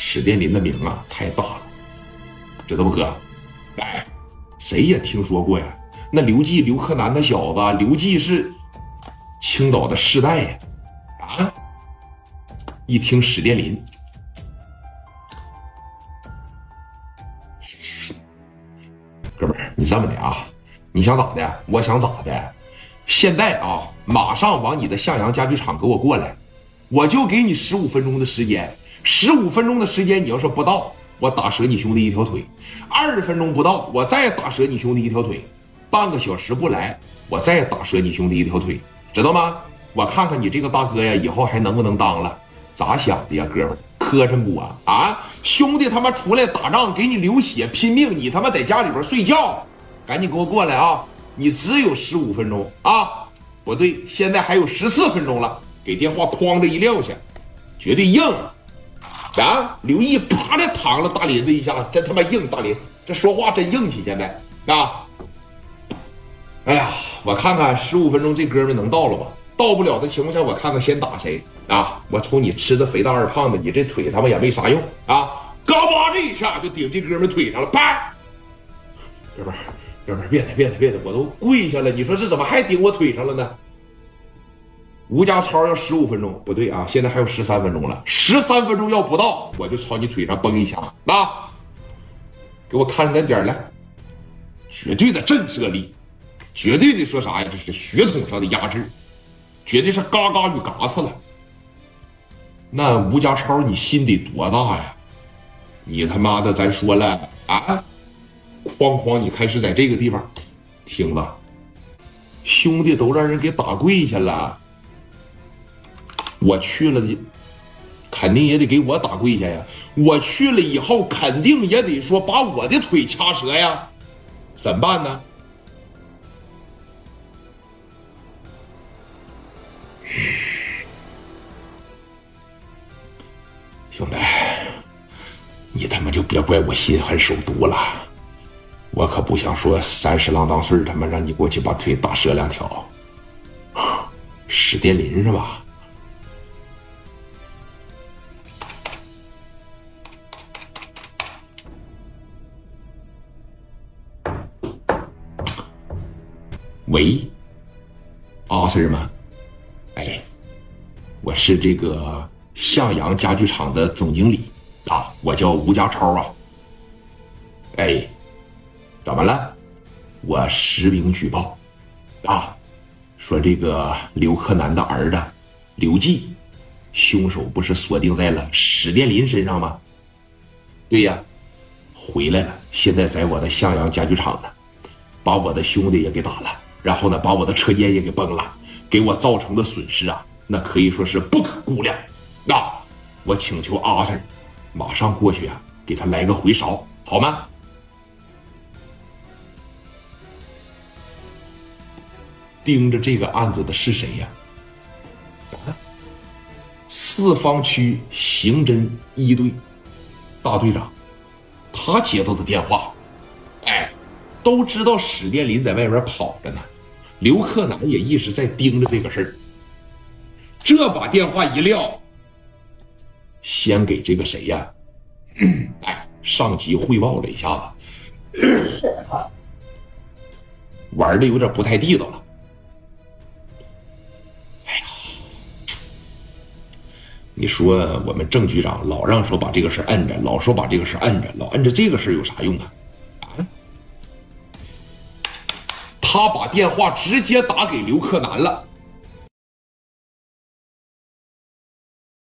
史殿林的名啊太大了，知道不哥？哎，谁也听说过呀。那刘季、刘克南那小子，刘季是青岛的世代呀。啊！一听史殿林，哥们儿，你这么的啊？你想咋的？我想咋的？现在啊，马上往你的向阳家具厂给我过来，我就给你十五分钟的时间。十五分钟的时间，你要是不到，我打折你兄弟一条腿；二十分钟不到，我再打折你兄弟一条腿；半个小时不来，我再打折你兄弟一条腿，知道吗？我看看你这个大哥呀，以后还能不能当了？咋想的呀，哥们儿？磕碜不啊？啊，兄弟他妈出来打仗，给你流血拼命，你他妈在家里边睡觉，赶紧给我过来啊！你只有十五分钟啊！不对，现在还有十四分钟了，给电话哐的一撂下，绝对硬。刘毅啪的躺了大林子一下，真他妈硬！大林这说话真硬气，现在啊！哎呀，我看看十五分钟这哥们能到了吧？到不了的情况下，我看看先打谁啊？我瞅你吃的肥大二胖的，你这腿他妈也没啥用啊！嘎巴这一下就顶这哥们腿上了，啪！哥们，哥们，别的别的别的，我都跪下了，你说这怎么还顶我腿上了呢？吴家超要十五分钟，不对啊，现在还有十三分钟了。十三分钟要不到，我就朝你腿上崩一枪啊！给我看着点来，绝对的震慑力，绝对的说啥呀？这是血统上的压制，绝对是嘎嘎与嘎死了。那吴家超，你心得多大呀？你他妈的，咱说了啊，哐哐，你开始在这个地方听了，兄弟都让人给打跪下了。我去了的，肯定也得给我打跪下呀！我去了以后，肯定也得说把我的腿掐折呀，怎么办呢？兄弟，你他妈就别怪我心狠手毒了，我可不想说三十郎当岁他妈让你过去把腿打折两条。史殿林是吧？喂，阿 Sir 吗？哎，我是这个向阳家具厂的总经理啊，我叫吴家超啊。哎，怎么了？我实名举报啊，说这个刘克南的儿子刘季，凶手不是锁定在了史殿林身上吗？对呀，回来了，现在在我的向阳家具厂呢，把我的兄弟也给打了。然后呢，把我的车间也给崩了，给我造成的损失啊，那可以说是不可估量。那我请求阿 Sir，马上过去啊，给他来个回勺，好吗？盯着这个案子的是谁呀？四方区刑侦一队大队长，他接到的电话，哎，都知道史殿林在外边跑着呢。刘克南也一直在盯着这个事儿，这把电话一撂，先给这个谁呀？哎，上级汇报了一下子，玩的有点不太地道了。哎呀，你说我们郑局长老让说把这个事摁着，老说把这个事摁着，老摁着这个事有啥用啊？他把电话直接打给刘克南了，